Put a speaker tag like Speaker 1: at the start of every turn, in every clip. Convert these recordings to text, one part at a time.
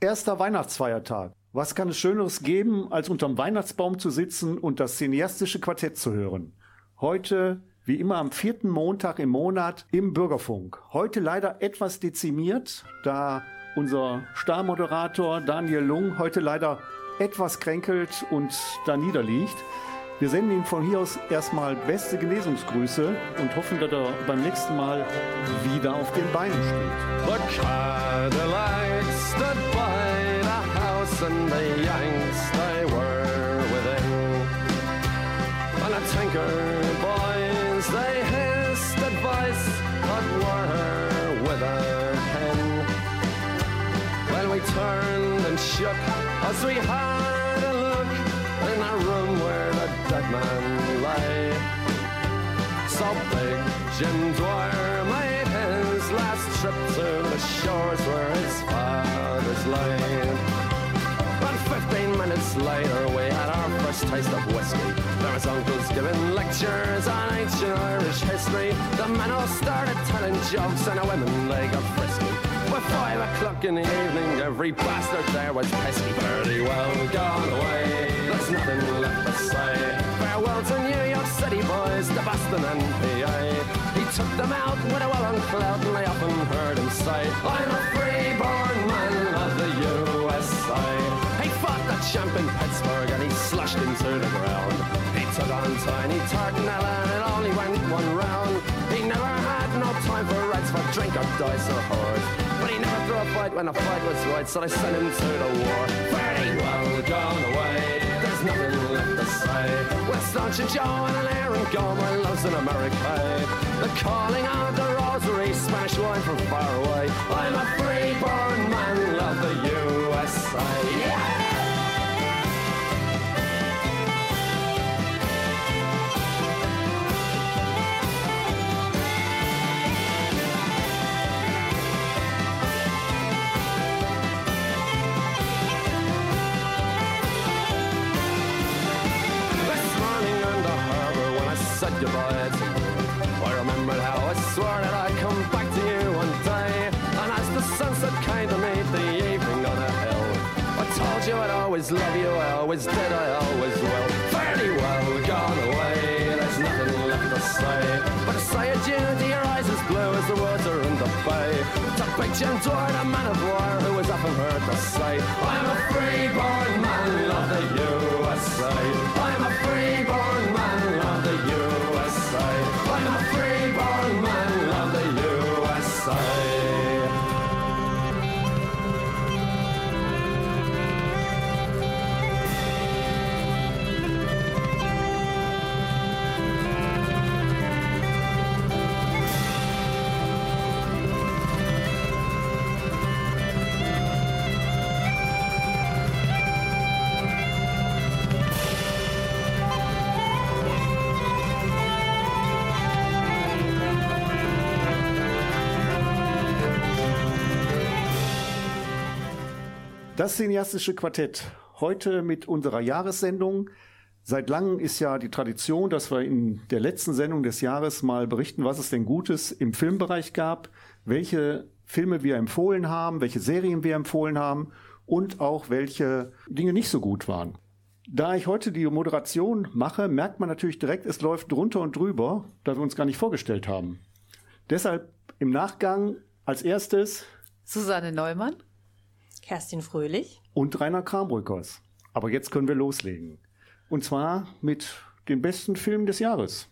Speaker 1: Erster Weihnachtsfeiertag. Was kann es Schöneres geben, als unterm Weihnachtsbaum zu sitzen und das cineastische Quartett zu hören? Heute, wie immer am vierten Montag im Monat, im Bürgerfunk. Heute leider etwas dezimiert, da unser Starmoderator Daniel Lung heute leider etwas kränkelt und da niederliegt. Wir senden ihm von hier aus erstmal beste Genesungsgrüße und hoffen, dass er beim nächsten Mal wieder auf den Beinen steht.
Speaker 2: The Cadillac stood by the house and the Yanks they were within. And the Tinker boys they hissed advice but were with a pen. Well, we turned and shook as we had man lay. So big Jim Dwyer made his last trip to the shores where his fathers lay. And 15 minutes later, we had our first taste of whiskey. There was uncles giving lectures on ancient Irish history. The men all started telling jokes, and the women they got frisky. By five o'clock in the evening, every bastard there was pesky. Fairly well gone away. There's nothing left to say. Boys, to Boston and PA. He took them out with a well on cloud, and I often heard him say, I'm a free-born man of the USA. He fought the champ in Pittsburgh and he slashed him to the ground. He took on Tiny Tartanella and it only went one round. He never had no time for rights for drink or dice or horse. But he never threw a fight when a fight was right, so they sent him to the war. Very well gone away. Archer Joe and an Aaron Gomer loves in America. The calling of the rosary, Spanish wine from far away. I'm a freeborn man, love the USA. Yeah! You, I remembered how I swore that I'd come back to you one day. And as the sunset to meet the evening on a hill, I told you I'd always love you, I always did, I always will. Fairly well gone away, there's nothing left to say. But to say adieu to your eyes as blue as the water in the bay. To Jim Dwyer, the man of war, who was often heard to say, I'm a freeborn man of the USA. I'm a freeborn
Speaker 1: Das cineastische Quartett. Heute mit unserer Jahressendung. Seit langem ist ja die Tradition, dass wir in der letzten Sendung des Jahres mal berichten, was es denn Gutes im Filmbereich gab, welche Filme wir empfohlen haben, welche Serien wir empfohlen haben und auch welche Dinge nicht so gut waren. Da ich heute die Moderation mache, merkt man natürlich direkt, es läuft drunter und drüber, da wir uns gar nicht vorgestellt haben. Deshalb im Nachgang als erstes
Speaker 3: Susanne Neumann.
Speaker 4: Kerstin Fröhlich.
Speaker 1: und Rainer Krambrückers. Aber jetzt können wir loslegen. Und zwar mit den besten Filmen des Jahres,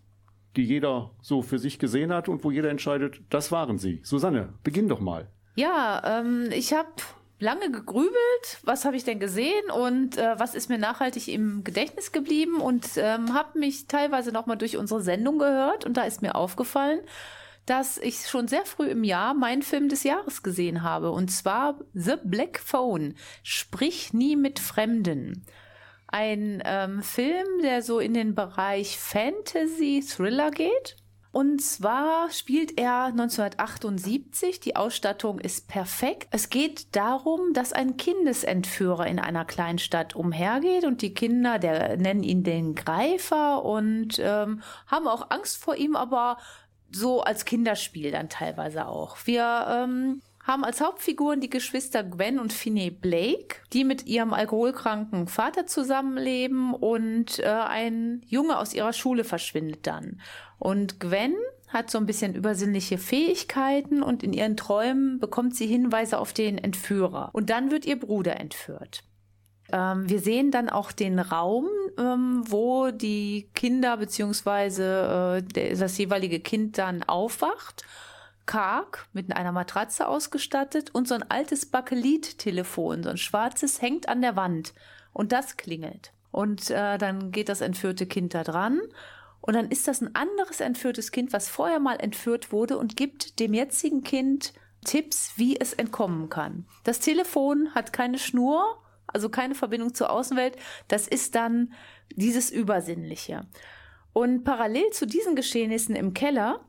Speaker 1: die jeder so für sich gesehen hat und wo jeder entscheidet, das waren sie. Susanne, beginn doch mal.
Speaker 3: Ja, ähm, ich habe lange gegrübelt, was habe ich denn gesehen und äh, was ist mir nachhaltig im Gedächtnis geblieben und ähm, habe mich teilweise nochmal durch unsere Sendung gehört und da ist mir aufgefallen, dass ich schon sehr früh im Jahr meinen Film des Jahres gesehen habe und zwar The Black Phone, Sprich nie mit Fremden. Ein ähm, Film, der so in den Bereich Fantasy-Thriller geht. Und zwar spielt er 1978. Die Ausstattung ist perfekt. Es geht darum, dass ein Kindesentführer in einer Kleinstadt umhergeht und die Kinder, der nennen ihn den Greifer und ähm, haben auch Angst vor ihm, aber so als Kinderspiel dann teilweise auch. Wir ähm, haben als Hauptfiguren die Geschwister Gwen und Finney Blake, die mit ihrem alkoholkranken Vater zusammenleben und äh, ein Junge aus ihrer Schule verschwindet dann. Und Gwen hat so ein bisschen übersinnliche Fähigkeiten und in ihren Träumen bekommt sie Hinweise auf den Entführer. Und dann wird ihr Bruder entführt. Ähm, wir sehen dann auch den Raum, ähm, wo die Kinder beziehungsweise äh, das jeweilige Kind dann aufwacht karg mit einer Matratze ausgestattet und so ein altes Bakelit-Telefon, so ein schwarzes, hängt an der Wand und das klingelt. Und äh, dann geht das entführte Kind da dran und dann ist das ein anderes entführtes Kind, was vorher mal entführt wurde und gibt dem jetzigen Kind Tipps, wie es entkommen kann. Das Telefon hat keine Schnur, also keine Verbindung zur Außenwelt. Das ist dann dieses Übersinnliche. Und parallel zu diesen Geschehnissen im Keller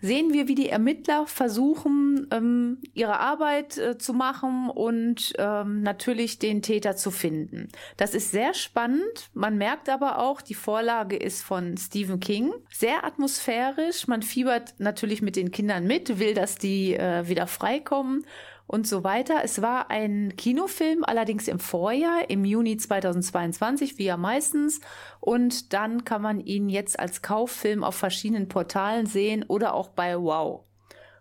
Speaker 3: sehen wir, wie die Ermittler versuchen, ähm, ihre Arbeit äh, zu machen und ähm, natürlich den Täter zu finden. Das ist sehr spannend. Man merkt aber auch, die Vorlage ist von Stephen King. Sehr atmosphärisch. Man fiebert natürlich mit den Kindern mit, will, dass die äh, wieder freikommen und so weiter. Es war ein Kinofilm, allerdings im Vorjahr, im Juni 2022, wie ja meistens. Und dann kann man ihn jetzt als Kauffilm auf verschiedenen Portalen sehen oder auch bei Wow.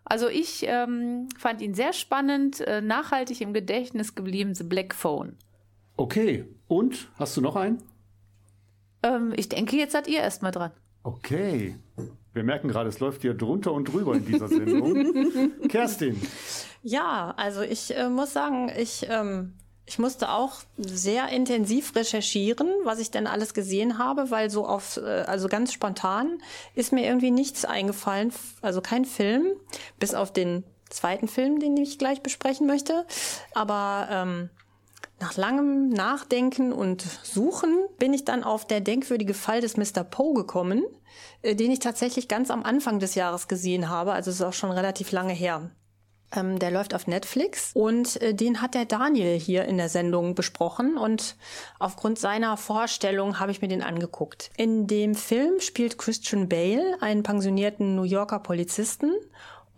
Speaker 3: Also ich ähm, fand ihn sehr spannend, äh, nachhaltig im Gedächtnis geblieben, The Black Phone.
Speaker 1: Okay, und hast du noch einen?
Speaker 3: Ähm, ich denke, jetzt seid ihr erstmal dran.
Speaker 1: Okay. Wir merken gerade, es läuft hier drunter und drüber in dieser Sendung. Kerstin.
Speaker 4: Ja, also ich äh, muss sagen, ich, ähm, ich musste auch sehr intensiv recherchieren, was ich denn alles gesehen habe, weil so auf, äh, also ganz spontan ist mir irgendwie nichts eingefallen, also kein Film, bis auf den zweiten Film, den ich gleich besprechen möchte. Aber ähm, nach langem Nachdenken und Suchen bin ich dann auf der denkwürdige Fall des Mr. Poe gekommen, äh, den ich tatsächlich ganz am Anfang des Jahres gesehen habe. Also es ist auch schon relativ lange her. Ähm, der läuft auf Netflix und äh, den hat der Daniel hier in der Sendung besprochen und aufgrund seiner Vorstellung habe ich mir den angeguckt. In dem Film spielt Christian Bale einen pensionierten New Yorker Polizisten,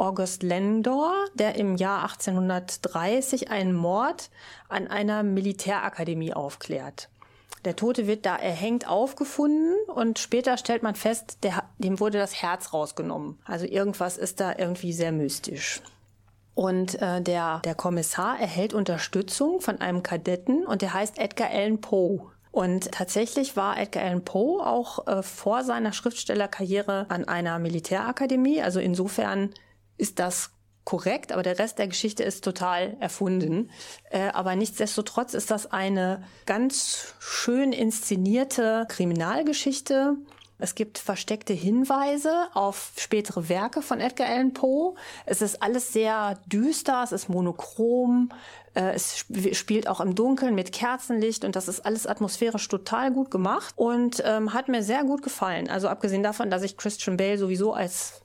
Speaker 4: August Landor, der im Jahr 1830 einen Mord an einer Militärakademie aufklärt. Der Tote wird da erhängt aufgefunden und später stellt man fest, der, dem wurde das Herz rausgenommen. Also irgendwas ist da irgendwie sehr mystisch. Und äh, der, der Kommissar erhält Unterstützung von einem Kadetten und der heißt Edgar Allan Poe. Und tatsächlich war Edgar Allan Poe auch äh, vor seiner Schriftstellerkarriere an einer Militärakademie. Also insofern ist das korrekt, aber der Rest der Geschichte ist total erfunden. Äh, aber nichtsdestotrotz ist das eine ganz schön inszenierte Kriminalgeschichte es gibt versteckte Hinweise auf spätere Werke von Edgar Allan Poe. Es ist alles sehr düster, es ist monochrom, äh, es spielt auch im Dunkeln mit Kerzenlicht und das ist alles atmosphärisch total gut gemacht und ähm, hat mir sehr gut gefallen. Also abgesehen davon, dass ich Christian Bale sowieso als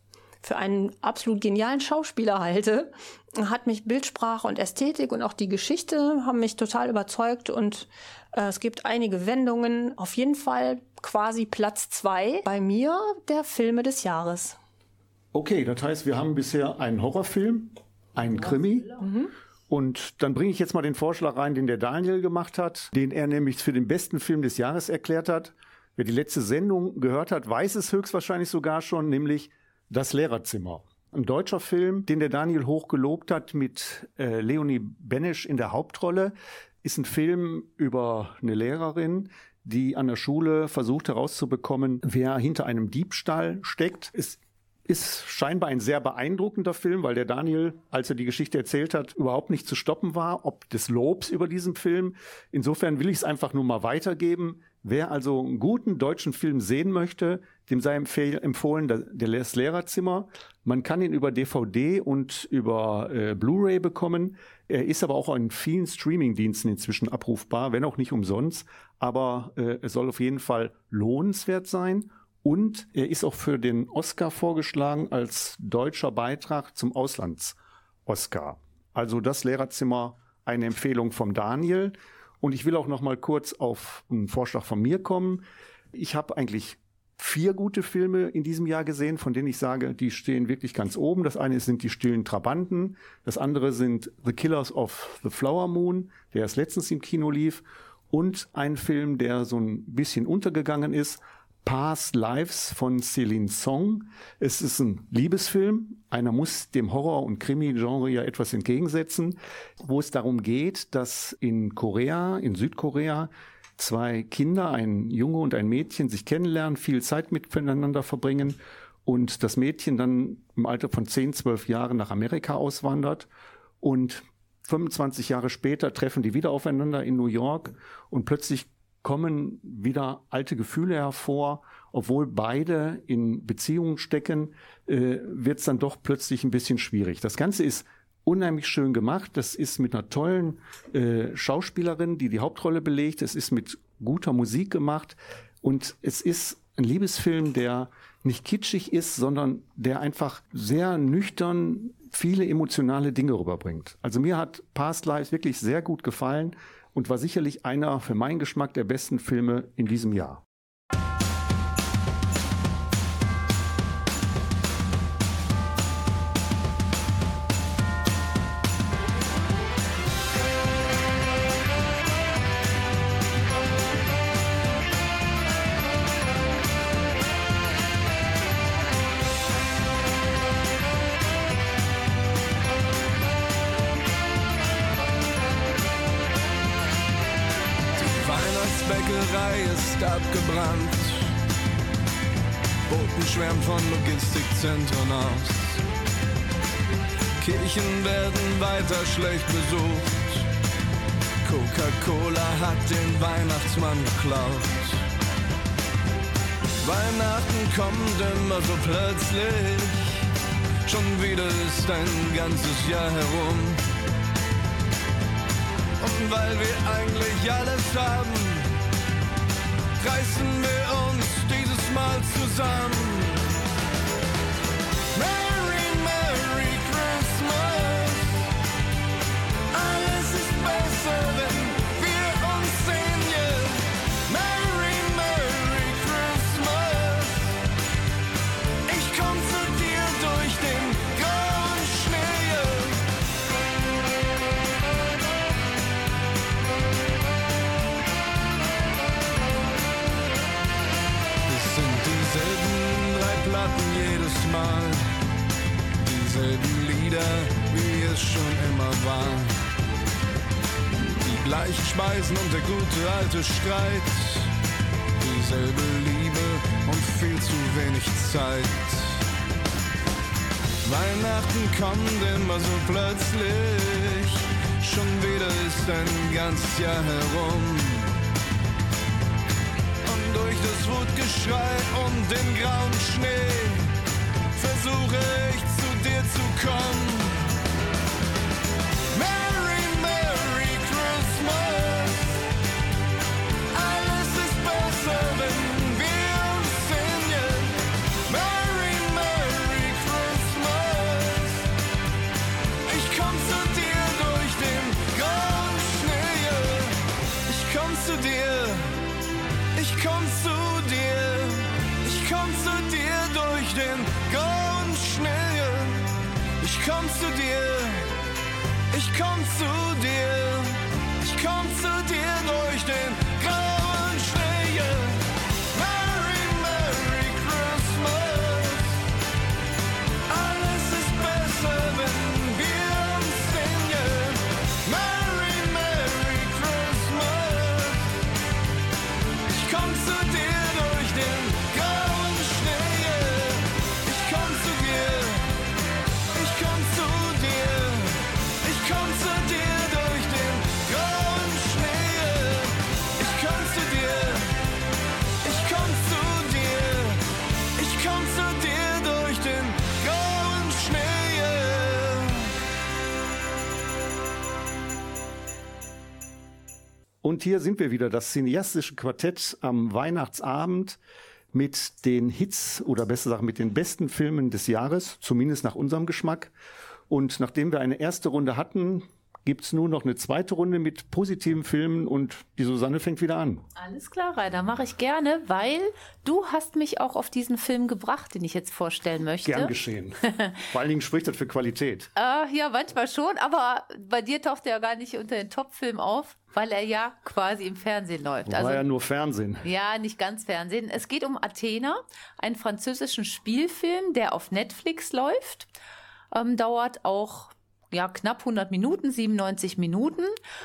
Speaker 4: für einen absolut genialen Schauspieler halte, hat mich Bildsprache und Ästhetik und auch die Geschichte haben mich total überzeugt und äh, es gibt einige Wendungen. Auf jeden Fall quasi Platz zwei bei mir der Filme des Jahres.
Speaker 1: Okay, das heißt, wir haben bisher einen Horrorfilm, einen Krimi. Mhm. Und dann bringe ich jetzt mal den Vorschlag rein, den der Daniel gemacht hat, den er nämlich für den besten Film des Jahres erklärt hat. Wer die letzte Sendung gehört hat, weiß es höchstwahrscheinlich sogar schon, nämlich Das Lehrerzimmer. Ein deutscher Film, den der Daniel hoch gelobt hat mit äh, Leonie Benesch in der Hauptrolle ist ein Film über eine Lehrerin, die an der Schule versucht herauszubekommen, wer hinter einem Diebstahl steckt. Es ist scheinbar ein sehr beeindruckender Film, weil der Daniel, als er die Geschichte erzählt hat, überhaupt nicht zu stoppen war, ob des Lobs über diesen Film. Insofern will ich es einfach nur mal weitergeben. Wer also einen guten deutschen Film sehen möchte, dem sei empfohlen das Lehrerzimmer. Man kann ihn über DVD und über äh, Blu-ray bekommen. Er ist aber auch in vielen Streaming-Diensten inzwischen abrufbar, wenn auch nicht umsonst. Aber äh, es soll auf jeden Fall lohnenswert sein. Und er ist auch für den Oscar vorgeschlagen als deutscher Beitrag zum Auslands-Oscar. Also das Lehrerzimmer eine Empfehlung vom Daniel. Und ich will auch noch mal kurz auf einen Vorschlag von mir kommen. Ich habe eigentlich vier gute Filme in diesem Jahr gesehen, von denen ich sage, die stehen wirklich ganz oben. Das eine sind die stillen Trabanten, das andere sind The Killers of the Flower Moon, der erst letztens im Kino lief, und ein Film, der so ein bisschen untergegangen ist, Past Lives von Celine Song. Es ist ein Liebesfilm. Einer muss dem Horror- und Krimi-Genre ja etwas entgegensetzen, wo es darum geht, dass in Korea, in Südkorea, zwei Kinder, ein Junge und ein Mädchen, sich kennenlernen, viel Zeit miteinander verbringen und das Mädchen dann im Alter von 10, 12 Jahren nach Amerika auswandert und 25 Jahre später treffen die wieder aufeinander in New York und plötzlich kommen wieder alte Gefühle hervor, obwohl beide in Beziehungen stecken, äh, wird es dann doch plötzlich ein bisschen schwierig. Das Ganze ist unheimlich schön gemacht. Das ist mit einer tollen äh, Schauspielerin, die die Hauptrolle belegt. Es ist mit guter Musik gemacht und es ist ein Liebesfilm, der nicht kitschig ist, sondern der einfach sehr nüchtern viele emotionale Dinge rüberbringt. Also mir hat Past Lives wirklich sehr gut gefallen und war sicherlich einer für meinen Geschmack der besten Filme in diesem Jahr.
Speaker 5: Weiter schlecht besucht. Coca-Cola hat den Weihnachtsmann geklaut. Weihnachten kommt immer so plötzlich. Schon wieder ist ein ganzes Jahr herum. Und weil wir eigentlich alles haben, reißen wir uns dieses Mal zusammen. Dieselben Lieder, wie es schon immer war. Die gleichen Speisen und der gute alte Streit, dieselbe Liebe und viel zu wenig Zeit. Weihnachten kommt immer so plötzlich, schon wieder ist ein ganzes Jahr herum. Und durch das Wutgeschrei und den grauen Schnee versuche ich zu dir zu kommen. Christmas.
Speaker 1: Und hier sind wir wieder, das cineastische Quartett am Weihnachtsabend mit den Hits oder besser gesagt mit den besten Filmen des Jahres, zumindest nach unserem Geschmack. Und nachdem wir eine erste Runde hatten, gibt's nun noch eine zweite Runde mit positiven Filmen und die Susanne fängt wieder an.
Speaker 3: Alles klar, Rainer, mache ich gerne, weil du hast mich auch auf diesen Film gebracht, den ich jetzt vorstellen möchte.
Speaker 1: Gern geschehen. Vor allen Dingen spricht das für Qualität.
Speaker 3: Äh, ja, manchmal schon, aber bei dir taucht er ja gar nicht unter den Top-Film auf, weil er ja quasi im Fernsehen läuft.
Speaker 1: War ja nur Fernsehen.
Speaker 3: Ja, nicht ganz Fernsehen. Es geht um Athena, einen französischen Spielfilm, der auf Netflix läuft. Ähm, dauert auch ja, knapp 100 Minuten, 97 Minuten.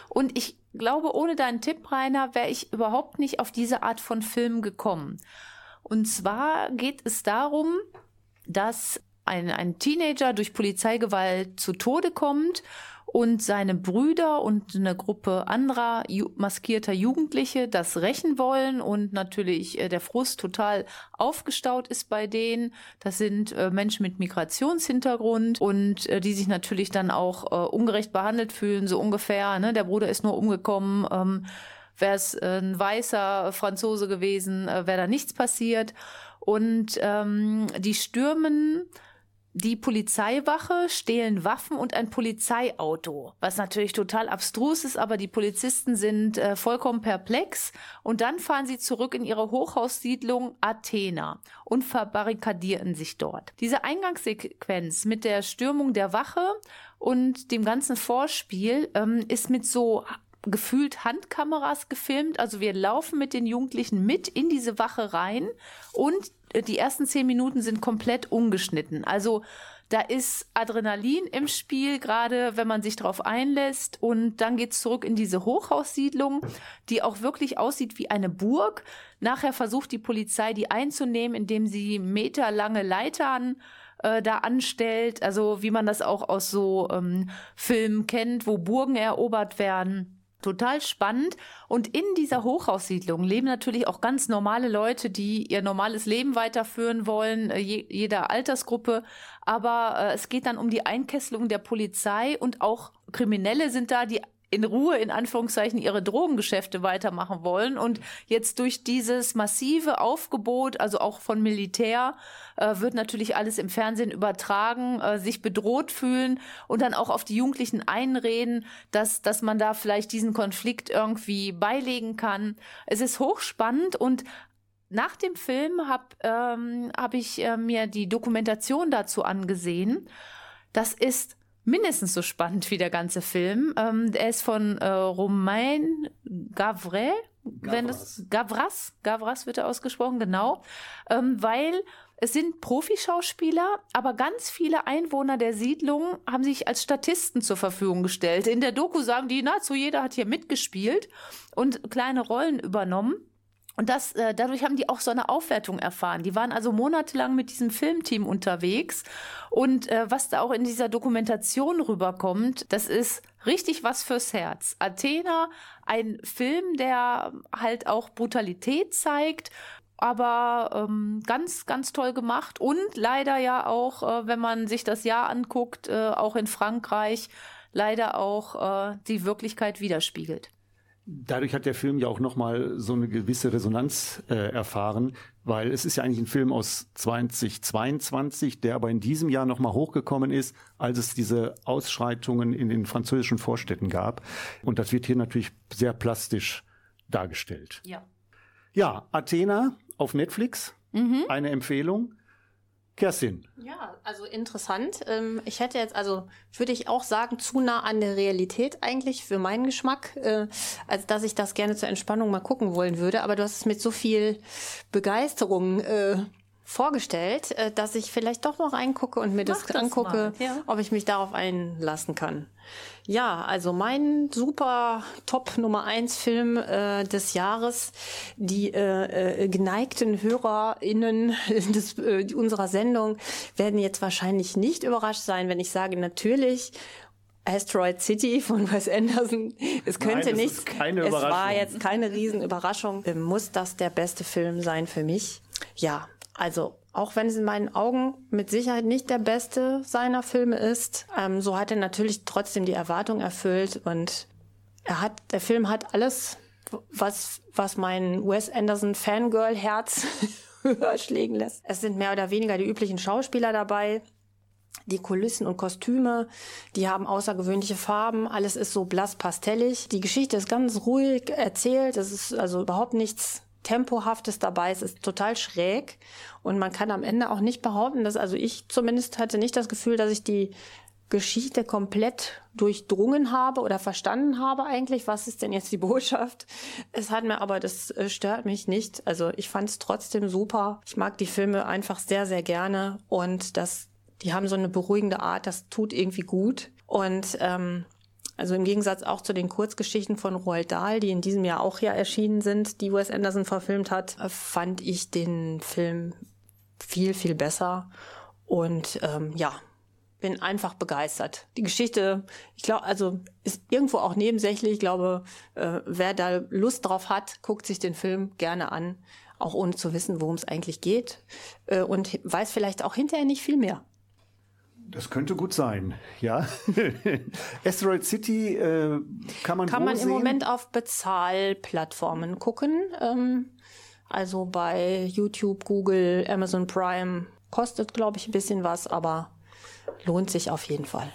Speaker 3: Und ich glaube, ohne deinen Tipp, Rainer, wäre ich überhaupt nicht auf diese Art von Film gekommen. Und zwar geht es darum, dass ein, ein Teenager durch Polizeigewalt zu Tode kommt und seine Brüder und eine Gruppe anderer ju maskierter Jugendliche das rächen wollen und natürlich äh, der Frust total aufgestaut ist bei denen. Das sind äh, Menschen mit Migrationshintergrund und äh, die sich natürlich dann auch äh, ungerecht behandelt fühlen, so ungefähr. Ne? Der Bruder ist nur umgekommen. Ähm, wäre es äh, ein weißer Franzose gewesen, äh, wäre da nichts passiert. Und ähm, die stürmen die Polizeiwache stehlen Waffen und ein Polizeiauto, was natürlich total abstrus ist, aber die Polizisten sind äh, vollkommen perplex und dann fahren sie zurück in ihre Hochhaussiedlung Athena und verbarrikadieren sich dort. Diese Eingangssequenz mit der Stürmung der Wache und dem ganzen Vorspiel ähm, ist mit so gefühlt Handkameras gefilmt. Also wir laufen mit den Jugendlichen mit in diese Wache rein und die ersten zehn Minuten sind komplett ungeschnitten. Also da ist Adrenalin im Spiel, gerade wenn man sich darauf einlässt. Und dann geht's zurück in diese Hochhaussiedlung, die auch wirklich aussieht wie eine Burg. Nachher versucht die Polizei, die einzunehmen, indem sie meterlange Leitern äh, da anstellt. Also wie man das auch aus so ähm, Filmen kennt, wo Burgen erobert werden. Total spannend. Und in dieser Hochhaussiedlung leben natürlich auch ganz normale Leute, die ihr normales Leben weiterführen wollen, äh, je, jeder Altersgruppe. Aber äh, es geht dann um die Einkesselung der Polizei und auch Kriminelle sind da, die in Ruhe in Anführungszeichen ihre Drogengeschäfte weitermachen wollen und jetzt durch dieses massive Aufgebot, also auch von Militär, äh, wird natürlich alles im Fernsehen übertragen, äh, sich bedroht fühlen und dann auch auf die Jugendlichen einreden, dass, dass man da vielleicht diesen Konflikt irgendwie beilegen kann. Es ist hochspannend und nach dem Film habe ähm, hab ich äh, mir die Dokumentation dazu angesehen. Das ist mindestens so spannend wie der ganze Film. Ähm, er ist von äh, Romain Gavret. Wenn das Gavras, Gavras wird er ausgesprochen, genau, ähm, weil es sind Profischauspieler, aber ganz viele Einwohner der Siedlung haben sich als Statisten zur Verfügung gestellt. In der Doku sagen die, nahezu jeder hat hier mitgespielt und kleine Rollen übernommen. Und das, äh, dadurch haben die auch so eine Aufwertung erfahren. Die waren also monatelang mit diesem Filmteam unterwegs. Und äh, was da auch in dieser Dokumentation rüberkommt, das ist richtig was fürs Herz. Athena, ein Film, der halt auch Brutalität zeigt, aber ähm, ganz, ganz toll gemacht. Und leider ja auch, äh, wenn man sich das Jahr anguckt, äh, auch in Frankreich, leider auch äh, die Wirklichkeit widerspiegelt.
Speaker 1: Dadurch hat der Film ja auch nochmal so eine gewisse Resonanz äh, erfahren, weil es ist ja eigentlich ein Film aus 2022, der aber in diesem Jahr nochmal hochgekommen ist, als es diese Ausschreitungen in den französischen Vorstädten gab. Und das wird hier natürlich sehr plastisch dargestellt.
Speaker 3: Ja.
Speaker 1: Ja, Athena auf Netflix, mhm. eine Empfehlung. Kerstin.
Speaker 4: Ja, also interessant. Ähm, ich hätte jetzt, also würde ich auch sagen, zu nah an der Realität eigentlich für meinen Geschmack, äh, als dass ich das gerne zur Entspannung mal gucken wollen würde. Aber du hast es mit so viel Begeisterung äh, vorgestellt, äh, dass ich vielleicht doch noch reingucke und mir das, das angucke, ja. ob ich mich darauf einlassen kann. Ja, also mein super Top Nummer eins Film äh, des Jahres. Die äh, äh, geneigten HörerInnen des, äh, unserer Sendung werden jetzt wahrscheinlich nicht überrascht sein, wenn ich sage, natürlich Asteroid City von Wes Anderson. Es könnte Nein, nicht. es war jetzt keine Riesenüberraschung. Muss das der beste Film sein für mich? Ja, also auch wenn es in meinen Augen mit Sicherheit nicht der beste seiner Filme ist, ähm, so hat er natürlich trotzdem die Erwartung erfüllt und er hat, der Film hat alles, was, was mein Wes Anderson Fangirl-Herz höher schlägen lässt. Es sind mehr oder weniger die üblichen Schauspieler dabei. Die Kulissen und Kostüme, die haben außergewöhnliche Farben, alles ist so blass pastellig. Die Geschichte ist ganz ruhig erzählt, es ist also überhaupt nichts Tempohaftes dabei, es ist total schräg und man kann am Ende auch nicht behaupten, dass, also ich zumindest hatte nicht das Gefühl, dass ich die Geschichte komplett durchdrungen habe oder verstanden habe eigentlich, was ist denn jetzt die Botschaft. Es hat mir aber, das äh, stört mich nicht. Also ich fand es trotzdem super. Ich mag die Filme einfach sehr, sehr gerne und das, die haben so eine beruhigende Art, das tut irgendwie gut. Und ähm, also im Gegensatz auch zu den Kurzgeschichten von Roald Dahl, die in diesem Jahr auch ja erschienen sind, die Wes Anderson verfilmt hat, äh, fand ich den Film viel, viel besser. Und ähm, ja, bin einfach begeistert. Die Geschichte, ich glaube, also ist irgendwo auch nebensächlich. Ich glaube, äh, wer da Lust drauf hat, guckt sich den Film gerne an, auch ohne zu wissen, worum es eigentlich geht äh, und weiß vielleicht auch hinterher nicht viel mehr.
Speaker 1: Das könnte gut sein, ja. Asteroid City äh, kann man
Speaker 4: Kann man
Speaker 1: sehen?
Speaker 4: im Moment auf Bezahlplattformen gucken. Ähm, also bei YouTube, Google, Amazon Prime. Kostet, glaube ich, ein bisschen was, aber lohnt sich auf jeden Fall.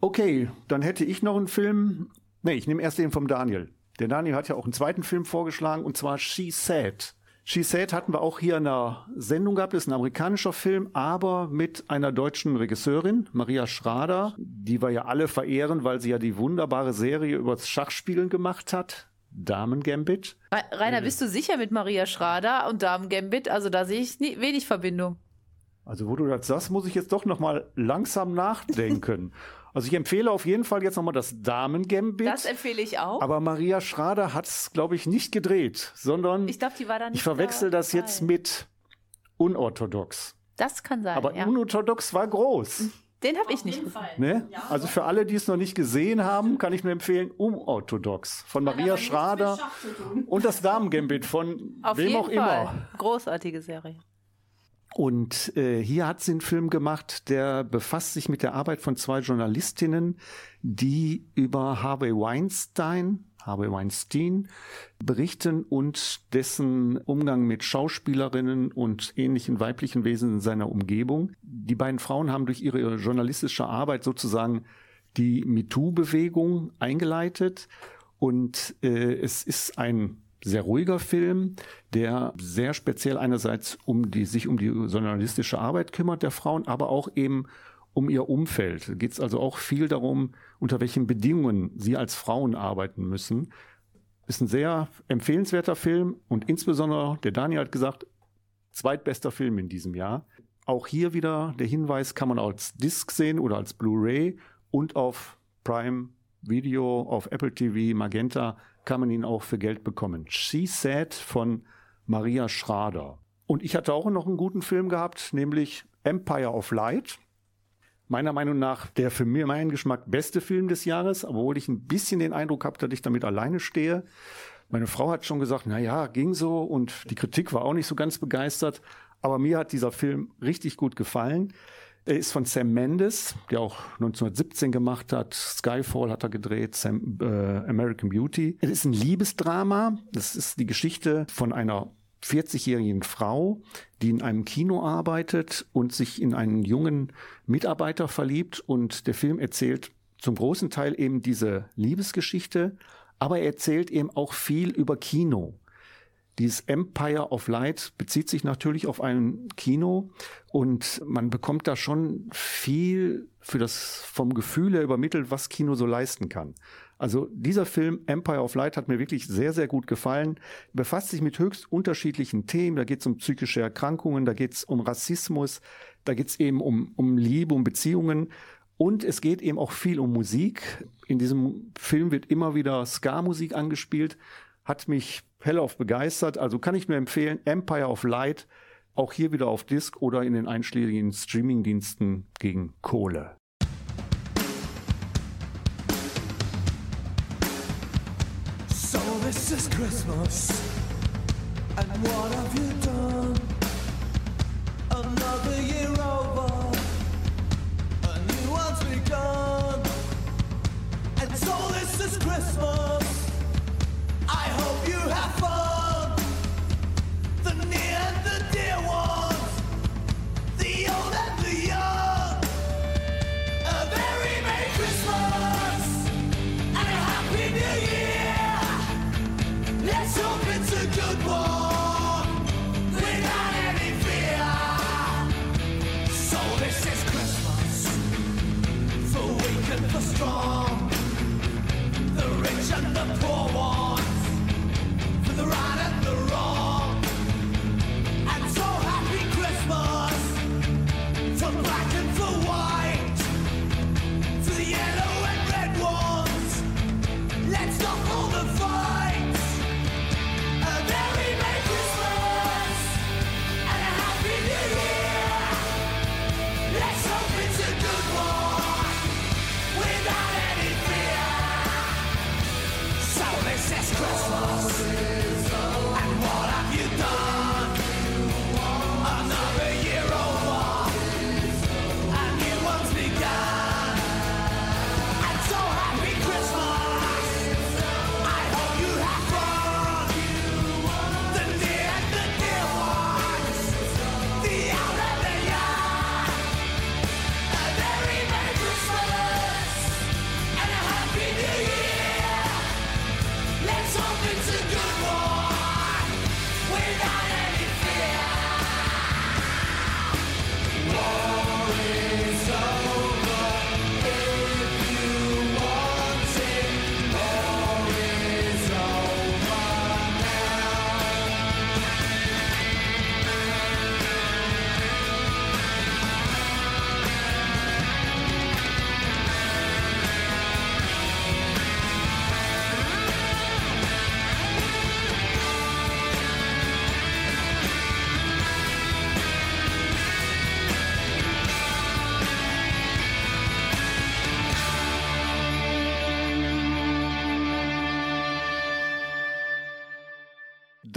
Speaker 1: Okay, dann hätte ich noch einen Film. Nee, ich nehme erst den vom Daniel. Der Daniel hat ja auch einen zweiten Film vorgeschlagen und zwar She Said. She Said hatten wir auch hier in der Sendung gehabt. Das ist ein amerikanischer Film, aber mit einer deutschen Regisseurin, Maria Schrader, die wir ja alle verehren, weil sie ja die wunderbare Serie übers Schachspielen gemacht hat. Damen Gambit.
Speaker 3: Rainer, bist du sicher mit Maria Schrader und Damen Gambit? Also da sehe ich nie, wenig Verbindung.
Speaker 1: Also wo du das sagst, muss ich jetzt doch noch mal langsam nachdenken. also ich empfehle auf jeden Fall jetzt noch mal das Damen-Gambit.
Speaker 3: Das empfehle ich auch.
Speaker 1: Aber Maria Schrader hat es, glaube ich, nicht gedreht, sondern
Speaker 3: ich glaube, die war da nicht
Speaker 1: ich verwechsel das
Speaker 3: dabei.
Speaker 1: jetzt mit unorthodox.
Speaker 3: Das kann sein.
Speaker 1: Aber
Speaker 3: ja.
Speaker 1: unorthodox war groß.
Speaker 3: Den habe ich nicht.
Speaker 1: Ne? Also für alle, die es noch nicht gesehen haben, kann ich nur empfehlen, unorthodox von Maria Schrader und das Damen-Gambit von
Speaker 3: Auf
Speaker 1: wem
Speaker 3: jeden
Speaker 1: auch
Speaker 3: Fall.
Speaker 1: immer.
Speaker 3: Großartige Serie.
Speaker 1: Und äh, hier hat sie einen Film gemacht, der befasst sich mit der Arbeit von zwei Journalistinnen, die über Harvey Weinstein, Harvey Weinstein berichten und dessen Umgang mit Schauspielerinnen und ähnlichen weiblichen Wesen in seiner Umgebung. Die beiden Frauen haben durch ihre journalistische Arbeit sozusagen die MeToo-Bewegung eingeleitet und äh, es ist ein sehr ruhiger Film, der sehr speziell einerseits um die, sich um die journalistische Arbeit kümmert der Frauen, aber auch eben um ihr Umfeld. Da geht es also auch viel darum, unter welchen Bedingungen sie als Frauen arbeiten müssen. Ist ein sehr empfehlenswerter Film und insbesondere, der Daniel hat gesagt, zweitbester Film in diesem Jahr. Auch hier wieder der Hinweis, kann man als Disc sehen oder als Blu-ray und auf Prime Video, auf Apple TV, Magenta kann man ihn auch für Geld bekommen. She Said von Maria Schrader. Und ich hatte auch noch einen guten Film gehabt, nämlich Empire of Light. Meiner Meinung nach der für mir meinen Geschmack beste Film des Jahres, obwohl ich ein bisschen den Eindruck habe, dass ich damit alleine stehe. Meine Frau hat schon gesagt, na ja, ging so und die Kritik war auch nicht so ganz begeistert. Aber mir hat dieser Film richtig gut gefallen. Er ist von Sam Mendes, der auch 1917 gemacht hat. Skyfall hat er gedreht, Sam, äh, American Beauty. Es ist ein Liebesdrama. Das ist die Geschichte von einer 40-jährigen Frau, die in einem Kino arbeitet und sich in einen jungen Mitarbeiter verliebt. Und der Film erzählt zum großen Teil eben diese Liebesgeschichte, aber er erzählt eben auch viel über Kino. Dieses Empire of Light bezieht sich natürlich auf ein Kino und man bekommt da schon viel für das vom Gefühl her übermittelt, was Kino so leisten kann. Also dieser Film Empire of Light hat mir wirklich sehr, sehr gut gefallen. Befasst sich mit höchst unterschiedlichen Themen. Da geht es um psychische Erkrankungen, da geht es um Rassismus, da geht es eben um, um Liebe, um Beziehungen. Und es geht eben auch viel um Musik. In diesem Film wird immer wieder Ska-Musik angespielt. Hat mich hellauf begeistert. Also kann ich nur empfehlen, Empire of Light, auch hier wieder auf Disc oder in den einschlägigen Streamingdiensten gegen Kohle.
Speaker 6: So this is Christmas, and what have you done? Another year over, a new one's begun. And so this is Christmas. I hope you have fun.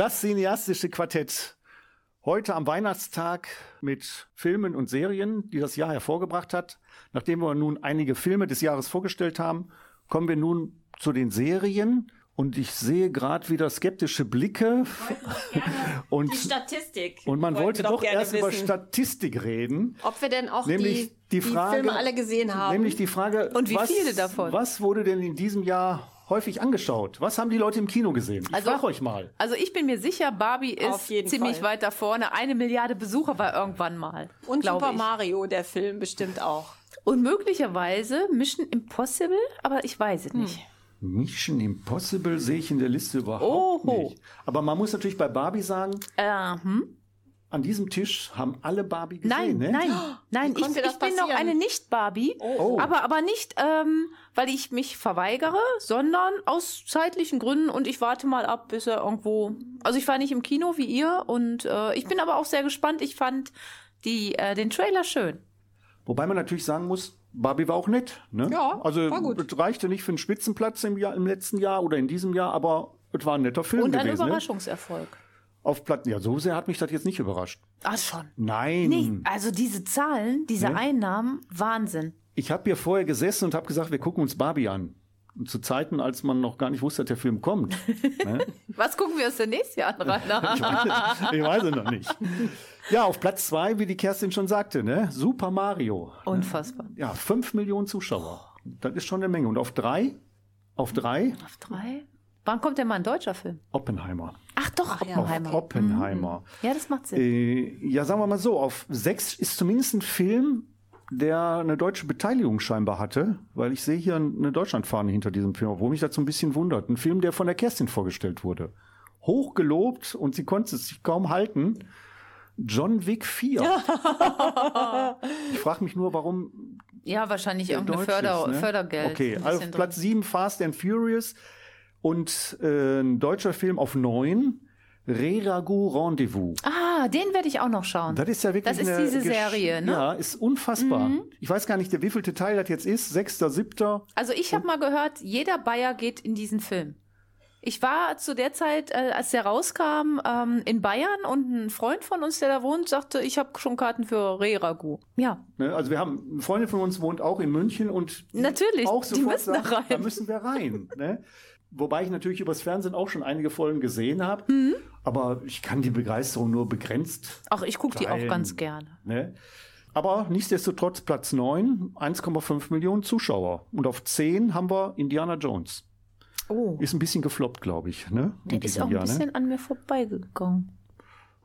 Speaker 1: Das cineastische Quartett. Heute am Weihnachtstag mit Filmen und Serien, die das Jahr hervorgebracht hat. Nachdem wir nun einige Filme des Jahres vorgestellt haben, kommen wir nun zu den Serien. Und ich sehe gerade wieder skeptische Blicke. Und,
Speaker 4: Die Statistik.
Speaker 1: und man wollte doch erst über
Speaker 4: wissen.
Speaker 1: Statistik reden.
Speaker 4: Ob wir denn auch
Speaker 1: Nämlich
Speaker 4: die,
Speaker 1: die Frage-
Speaker 4: Filme alle gesehen haben.
Speaker 1: Nämlich die Frage,
Speaker 3: Und wie
Speaker 1: was,
Speaker 3: viele davon?
Speaker 1: was wurde denn in diesem Jahr häufig angeschaut? Was haben die Leute im Kino gesehen? Ich
Speaker 3: Also-
Speaker 1: frage euch mal.
Speaker 3: Also ich bin mir sicher, Barbie ist ziemlich
Speaker 4: Fall.
Speaker 3: weit da vorne. Eine Milliarde Besucher war irgendwann mal.
Speaker 4: Und
Speaker 3: glaube
Speaker 4: Super
Speaker 3: ich.
Speaker 4: Mario, der Film bestimmt auch.
Speaker 3: Und möglicherweise Mission Impossible, aber ich weiß
Speaker 4: Hm.
Speaker 3: es nicht.
Speaker 1: Mission Impossible sehe ich in der Liste überhaupt
Speaker 3: Oho.
Speaker 1: nicht. Aber man muss natürlich bei Barbie sagen,
Speaker 3: Äh, hm?
Speaker 1: An diesem Tisch haben alle Barbie gesehen.
Speaker 3: Nein,
Speaker 1: ne?
Speaker 3: nein, nein. Ich, ich bin noch
Speaker 4: passieren?
Speaker 3: eine Nicht-Barbie,
Speaker 1: Oh.
Speaker 3: aber, aber nicht, ähm, weil ich mich verweigere, sondern aus zeitlichen Gründen und ich warte mal ab, bis er irgendwo. Also ich war nicht im Kino wie ihr und äh, ich bin aber auch sehr gespannt. Ich fand die, äh, den Trailer schön.
Speaker 1: Wobei man natürlich sagen muss, Barbie war auch nett. Ne?
Speaker 4: Ja,
Speaker 1: also
Speaker 4: war gut.
Speaker 1: es reichte nicht für einen Spitzenplatz im, Jahr, im letzten Jahr oder in diesem Jahr, aber es war ein netter Film
Speaker 3: Und ein
Speaker 1: gewesen. Ne? Auf Platz, ja, so sehr hat mich das jetzt nicht überrascht.
Speaker 3: Ach schon.
Speaker 1: Nein.
Speaker 3: Nee, also diese Zahlen, diese
Speaker 1: Ne?
Speaker 3: Einnahmen, Wahnsinn.
Speaker 1: Ich habe hier vorher gesessen und habe gesagt, wir gucken uns Barbie an. Und zu Zeiten, als man noch gar nicht wusste, dass der Film kommt. ne?
Speaker 3: Was gucken wir uns denn nächstes Jahr an, Rainer?
Speaker 1: Ich weiß es noch nicht. Ja, auf Platz zwei, wie die Kerstin schon sagte, ne? Super Mario.
Speaker 3: Unfassbar.
Speaker 1: Ja, fünf Millionen Zuschauer. Das ist schon eine Menge. Und auf drei, auf drei,
Speaker 3: Auf drei? Wann kommt denn mal ein deutscher Film?
Speaker 1: Oppenheimer.
Speaker 3: Ach doch. Oppenheimer.
Speaker 1: Auf Oppenheimer.
Speaker 3: Ja, das macht Sinn.
Speaker 1: Äh, ja, sagen wir mal so, auf sechs ist zumindest ein Film, der eine deutsche Beteiligung scheinbar hatte, weil ich sehe hier eine Deutschlandfahne hinter diesem Film, obwohl mich das so ein bisschen wundert. Ein Film, der von der Kerstin vorgestellt wurde. Hoch gelobt und sie konnte es sich kaum halten. John Wick 4. ich frage mich nur, warum
Speaker 3: Ja, wahrscheinlich
Speaker 1: Deutsch
Speaker 3: Förder
Speaker 1: ne?
Speaker 3: Fördergeld.
Speaker 1: Okay, also auf Platz 7 Fast and Furious und äh, ein deutscher Film auf 9, Re-Ragu Rendezvous.
Speaker 3: Ah, den werde ich auch noch schauen.
Speaker 1: Das ist ja wirklich
Speaker 3: Das ist
Speaker 1: eine
Speaker 3: diese
Speaker 1: Gesch-
Speaker 3: Serie, ne?
Speaker 1: Ja, ist unfassbar.
Speaker 3: Mhm.
Speaker 1: Ich weiß gar nicht, der wievielte Teil das jetzt ist. Sechster, siebter.
Speaker 3: Also ich habe mal gehört, jeder Bayer geht in diesen Film. Ich war zu der Zeit, äh, als der rauskam, ähm, in Bayern und ein Freund von uns, der da wohnt, sagte, ich habe schon Karten für Re-Ragu. Ja,
Speaker 1: Ne? Also wir haben, eine Freundin von uns wohnt auch in München und die
Speaker 3: Natürlich,
Speaker 1: auch
Speaker 3: die
Speaker 1: sofort
Speaker 3: müssen da
Speaker 1: sagt,
Speaker 3: rein.
Speaker 1: Da müssen wir rein. ne? Wobei ich natürlich übers Fernsehen auch schon einige Folgen gesehen habe.
Speaker 3: Mhm.
Speaker 1: Aber ich kann die Begeisterung nur begrenzt
Speaker 3: auch ich gucke die auch ganz gerne.
Speaker 1: Ne? Aber nichtsdestotrotz Platz 9, 1,5 Millionen Zuschauer. Und auf 10 haben wir Indiana Jones.
Speaker 3: Oh,
Speaker 1: Ist ein bisschen gefloppt, glaube ich. Ne?
Speaker 3: Der ist auch ein
Speaker 1: Jahr,
Speaker 3: bisschen
Speaker 1: ne?
Speaker 3: an mir vorbeigegangen.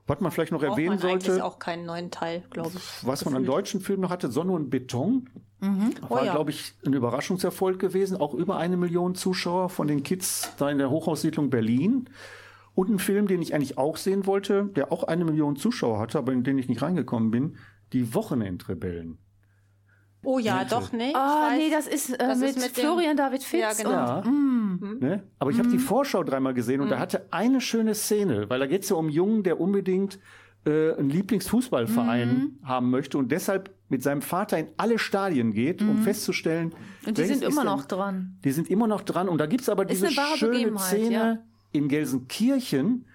Speaker 1: Was man vielleicht noch
Speaker 4: Braucht
Speaker 1: erwähnen
Speaker 4: man eigentlich
Speaker 1: sollte,
Speaker 4: auch keinen neuen Teil, glaube ich.
Speaker 1: was man an deutschen Filmen noch hatte, Sonne und Beton. War,
Speaker 4: Oh ja.
Speaker 1: glaube ich, ein Überraschungserfolg gewesen. Auch über eine Million Zuschauer von den Kids da in der Hochhaussiedlung Berlin. Und ein Film, den ich eigentlich auch sehen wollte, der auch eine Million Zuschauer hatte, aber in den ich nicht reingekommen bin, die Wochenendrebellen.
Speaker 4: Oh ja, doch, ne?
Speaker 3: Ah,
Speaker 4: Ich
Speaker 3: nee, das ist, äh,
Speaker 4: das
Speaker 3: mit,
Speaker 4: ist mit dem-
Speaker 3: Florian David Fitz.
Speaker 4: Ja, genau.
Speaker 1: Ja.
Speaker 3: Und,
Speaker 1: Ne? Aber ich habe die Vorschau dreimal gesehen und da hatte eine schöne Szene, weil da geht es ja um einen Jungen, der unbedingt äh, einen Lieblingsfußballverein haben möchte und deshalb mit seinem Vater in alle Stadien geht, um festzustellen,
Speaker 3: Und die sind immer noch dran.
Speaker 1: Die sind immer noch dran. Und da gibt's aber
Speaker 3: Ist
Speaker 1: diese schöne Szene
Speaker 3: ja.
Speaker 1: in Gelsenkirchen,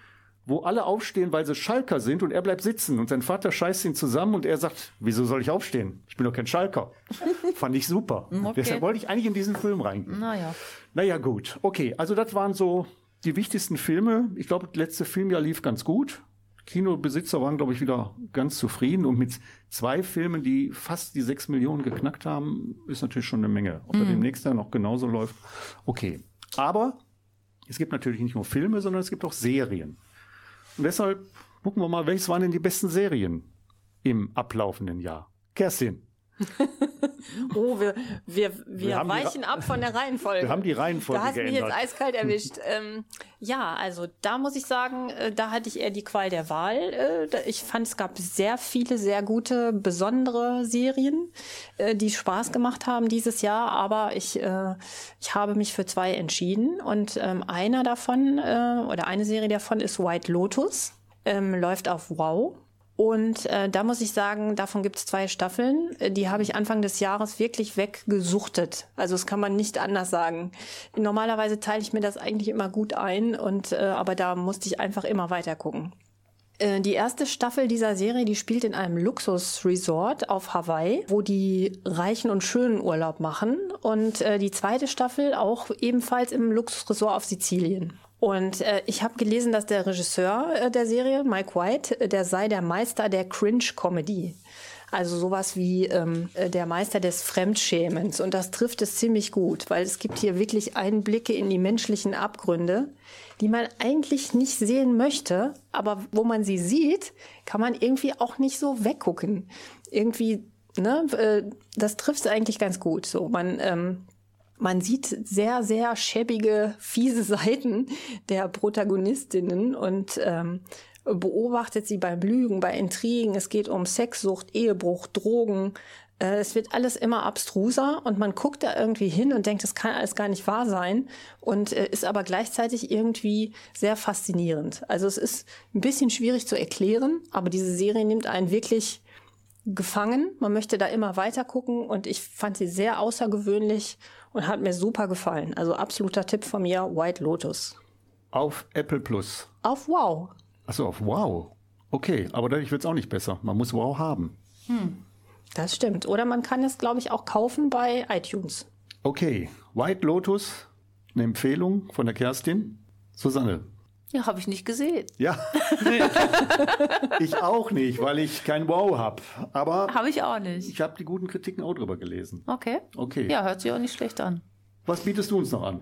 Speaker 1: wo alle aufstehen, weil sie Schalker sind und er bleibt sitzen. Und sein Vater scheißt ihn zusammen und er sagt, wieso soll ich aufstehen? Ich bin doch kein Schalker. Fand ich super.
Speaker 3: Okay.
Speaker 1: Deshalb wollte ich eigentlich in diesen Film reingehen.
Speaker 3: Naja.
Speaker 1: Naja, gut. Okay, also das waren so die wichtigsten Filme. Ich glaube, das letzte Filmjahr lief ganz gut. Kinobesitzer waren, glaube ich, wieder ganz zufrieden. Und mit zwei Filmen, die fast die sechs Millionen geknackt haben, ist natürlich schon eine Menge. Ob das demnächst dann noch genauso läuft, okay. Aber es gibt natürlich nicht nur Filme, sondern es gibt auch Serien. Und deshalb gucken wir mal, welches waren denn die besten Serien im ablaufenden Jahr? Kerstin,
Speaker 4: Oh, wir, wir, wir,
Speaker 1: die
Speaker 4: weichen ab von der Reihenfolge.
Speaker 1: wir haben die Reihenfolge
Speaker 4: Da hast du mich jetzt eiskalt erwischt. ähm, ja, also da muss ich sagen, äh, da hatte ich eher die Qual der Wahl. Äh, ich fand, es gab sehr viele, sehr gute, besondere Serien, äh, die Spaß gemacht haben dieses Jahr. Aber ich, ich habe mich für zwei entschieden. Und ähm, einer davon, oder eine Serie davon ist White Lotus. Ähm, läuft auf Wow. Und äh, da muss ich sagen, davon gibt es zwei Staffeln. Äh, Die habe ich Anfang des Jahres wirklich weggesuchtet. Also das kann man nicht anders sagen. Normalerweise teile ich mir das eigentlich immer gut ein, und äh, aber da musste ich einfach immer weiter gucken. Äh, Die erste Staffel dieser Serie, die spielt in einem Luxusresort auf Hawaii, wo die Reichen und Schönen Urlaub machen. Und äh, die zweite Staffel auch ebenfalls im Luxusresort auf Sizilien. Und äh, ich habe gelesen, dass der Regisseur äh, der Serie, Mike White, äh, der sei der Meister der Cringe-Comedy. Also sowas wie ähm, äh, der Meister des Fremdschämens. Und das trifft es ziemlich gut, weil es gibt hier wirklich Einblicke in die menschlichen Abgründe, die man eigentlich nicht sehen möchte, aber wo man sie sieht, kann man irgendwie auch nicht so weggucken. Irgendwie, ne, äh, das trifft es eigentlich ganz gut. So, man, ähm, man sieht sehr, sehr schäbige, fiese Seiten der Protagonistinnen und ähm, beobachtet sie beim Lügen, bei Intrigen. Es geht um Sexsucht, Ehebruch, Drogen. Äh, Es wird alles immer abstruser und man guckt da irgendwie hin und denkt, das kann alles gar nicht wahr sein und äh, ist aber gleichzeitig irgendwie sehr faszinierend. Also es ist ein bisschen schwierig zu erklären, aber diese Serie nimmt einen wirklich gefangen. Man möchte da immer weiter gucken und ich fand sie sehr außergewöhnlich und hat mir super gefallen. Also absoluter Tipp von mir, White Lotus.
Speaker 1: Auf Apple Plus.
Speaker 4: Auf Wow.
Speaker 1: Achso, auf Wow. Okay, aber dadurch wird es auch nicht besser. Man muss Wow haben.
Speaker 4: Das stimmt. Oder man kann es, glaube ich, auch kaufen bei iTunes.
Speaker 1: Okay, White Lotus, eine Empfehlung von der Kerstin. Susanne.
Speaker 3: Ja, habe ich nicht gesehen.
Speaker 1: Ja. ich auch nicht, weil ich kein Wow habe. Aber
Speaker 3: Habe ich auch nicht.
Speaker 1: ich habe die guten Kritiken auch drüber gelesen.
Speaker 3: Okay.
Speaker 1: Okay.
Speaker 3: Ja, hört sich auch nicht schlecht an.
Speaker 1: Was bietest du uns noch an?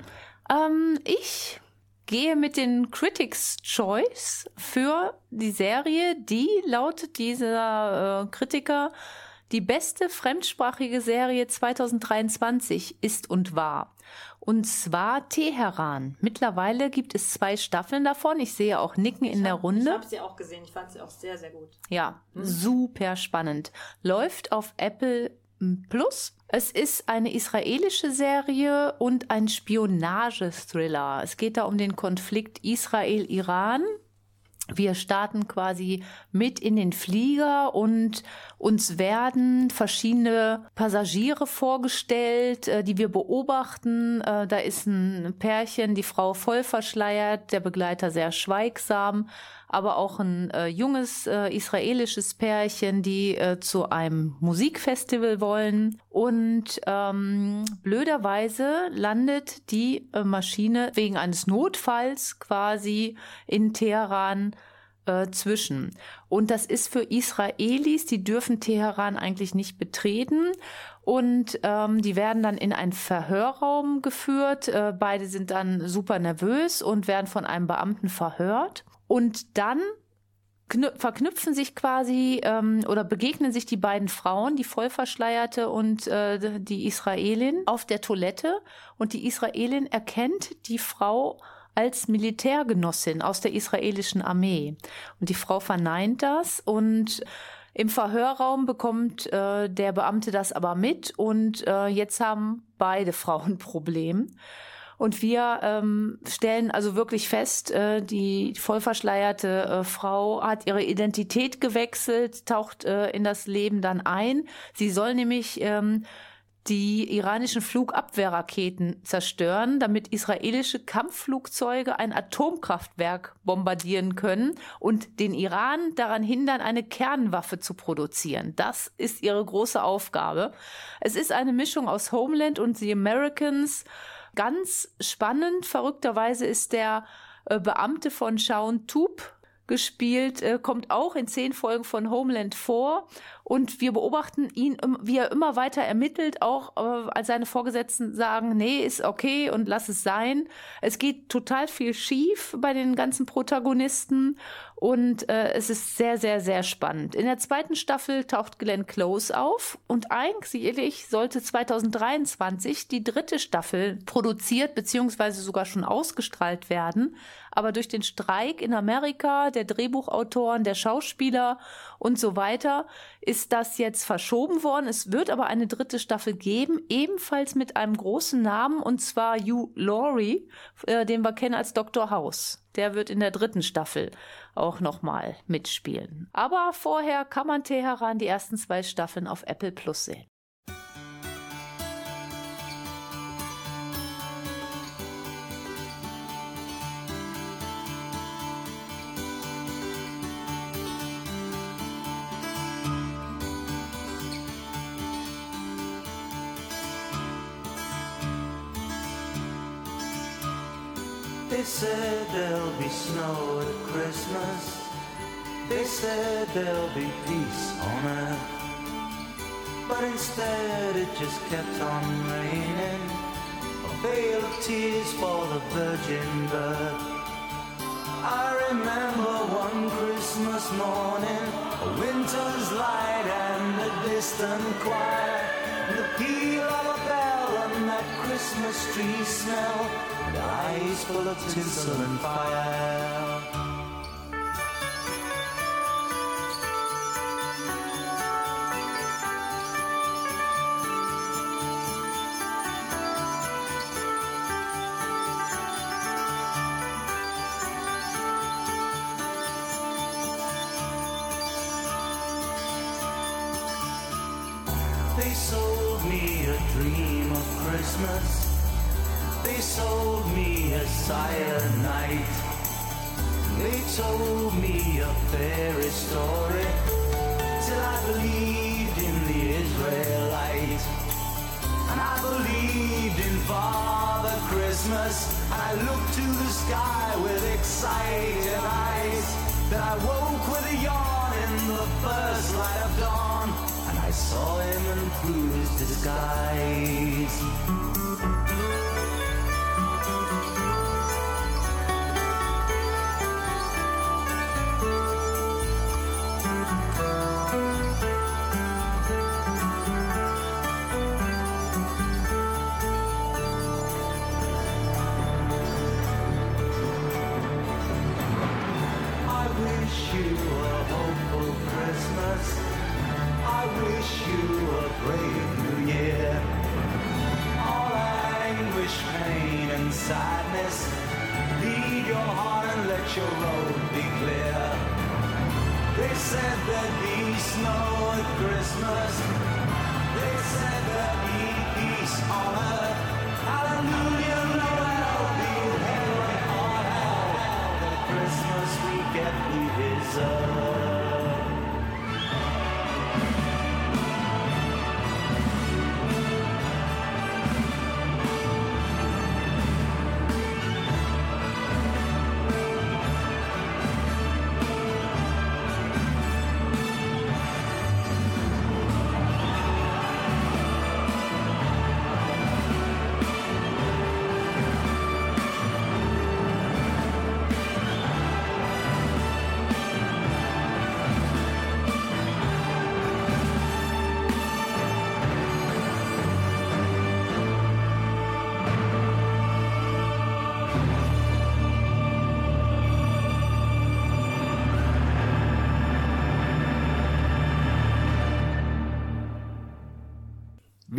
Speaker 3: Ähm, ich gehe mit den Critics Choice für die Serie, die lautet dieser äh, Kritiker, die beste fremdsprachige Serie 2023 ist und war. Und zwar Teheran. Mittlerweile gibt es zwei Staffeln davon. Ich sehe auch Nicken in der Runde.
Speaker 4: sie auch gesehen. Ich fand sie auch sehr, sehr gut.
Speaker 3: Ja, super spannend. Läuft auf Apple Plus. Es ist eine israelische Serie und ein Spionage-Thriller. Es geht da um den Konflikt Israel-Iran. Wir starten quasi mit in den Flieger und uns werden verschiedene Passagiere vorgestellt, äh, die wir beobachten. Äh, Da ist ein Pärchen, die Frau voll verschleiert, der Begleiter sehr schweigsam, aber auch ein äh, junges israelisches Pärchen, die zu einem Musikfestival wollen. Und ähm, blöderweise landet die Maschine wegen eines Notfalls quasi in Teheran äh, zwischen. Und das ist für Israelis, die dürfen Teheran eigentlich nicht betreten. Und ähm, die werden dann in einen Verhörraum geführt. Äh, beide sind dann super nervös und werden von einem Beamten verhört. Und dann knü- verknüpfen sich quasi ähm, oder begegnen sich die beiden Frauen, die Vollverschleierte und äh, die Israelin, auf der Toilette. Und die Israelin erkennt die Frau als Militärgenossin aus der israelischen Armee. Und die Frau verneint das und im Verhörraum bekommt äh, der Beamte das aber mit und äh, jetzt haben beide Frauen ein Problem. Und wir ähm, stellen also wirklich fest, äh, die vollverschleierte äh, Frau hat ihre Identität gewechselt, taucht äh, in das Leben dann ein. Sie soll nämlich ähm, die iranischen Flugabwehrraketen zerstören, damit israelische Kampfflugzeuge ein Atomkraftwerk bombardieren können und den Iran daran hindern, eine Kernwaffe zu produzieren. Das ist ihre große Aufgabe. Es ist eine Mischung aus Homeland und The Americans. Ganz spannend, verrückterweise ist der äh, Beamte von Shaun Toop gespielt, äh, kommt auch in zehn Folgen von Homeland vor. Und wir beobachten ihn, wie er immer weiter ermittelt, auch äh, als seine Vorgesetzten sagen, nee, ist okay und lass es sein. Es geht total viel schief bei den ganzen Protagonisten und äh, es ist sehr, sehr, sehr spannend. In der zweiten Staffel taucht Glenn Close auf und eigentlich sollte 2023 die dritte Staffel produziert beziehungsweise sogar schon ausgestrahlt werden. Aber durch den Streik in Amerika, der Drehbuchautoren, der Schauspieler und so weiter, ist das jetzt verschoben worden. Es wird aber eine dritte Staffel geben, ebenfalls mit einem großen Namen, und zwar Hugh Laurie, äh, den wir kennen als Dr. House. Der wird in der dritten Staffel auch nochmal mitspielen. Aber vorher kann man Teheran die ersten zwei Staffeln auf Apple Plus sehen.
Speaker 7: Snow at Christmas. They said there'll be peace on earth. But instead it just kept on raining. A veil of tears for the virgin birth. I remember one Christmas morning, a winter's light and a distant choir, the peal of a bell and that Christmas tree smell, and eyes full of tinsel and fire. They sold me a dream of Christmas. They sold me a night. They told me a fairy story till I believed in the Israelite. And I believed in Father Christmas. And I looked to the sky with excited eyes. Then I woke with a yawn in the first light of dawn. And I saw him and through his disguise. Sadness. Lead your heart and let your road be clear. They said there'd be snow at Christmas. They said there'd be peace on earth. Hallelujah, Noel, be heaven on hell. The Christmas we get we deserve.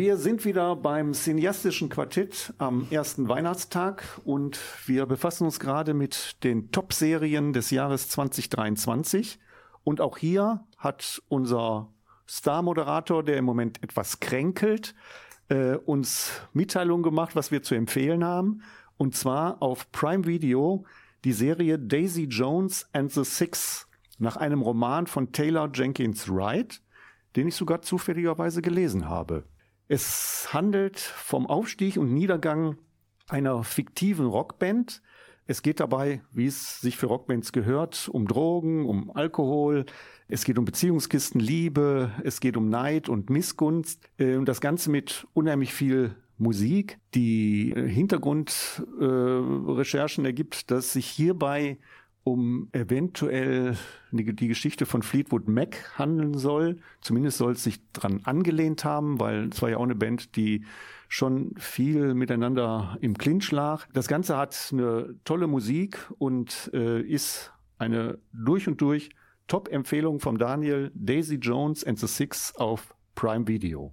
Speaker 1: Wir sind wieder beim cineastischen Quartett am ersten Weihnachtstag und wir befassen uns gerade mit den Top-Serien des Jahres 2023. Und auch hier hat unser Star-Moderator, der im Moment etwas kränkelt, äh, uns Mitteilung gemacht, was wir zu empfehlen haben. Und zwar auf Prime Video die Serie Daisy Jones and the Six nach einem Roman von Taylor Jenkins Wright, den ich sogar zufälligerweise gelesen habe. Es handelt vom Aufstieg und Niedergang einer fiktiven Rockband. Es geht dabei, wie es sich für Rockbands gehört, um Drogen, um Alkohol. Es geht um Beziehungskisten, Liebe. Es geht um Neid und Missgunst. Äh, Und das Ganze mit unheimlich viel Musik. Die Hintergrundrecherchen ergibt, dass sich hierbei um eventuell die, Geschichte von Fleetwood Mac handeln soll. Zumindest soll es sich dran angelehnt haben, weil es war ja auch eine Band, die schon viel miteinander im Clinch lag. Das Ganze hat eine tolle Musik und äh, ist eine durch und durch Top-Empfehlung vom Daniel Daisy Jones and the Six auf Prime Video.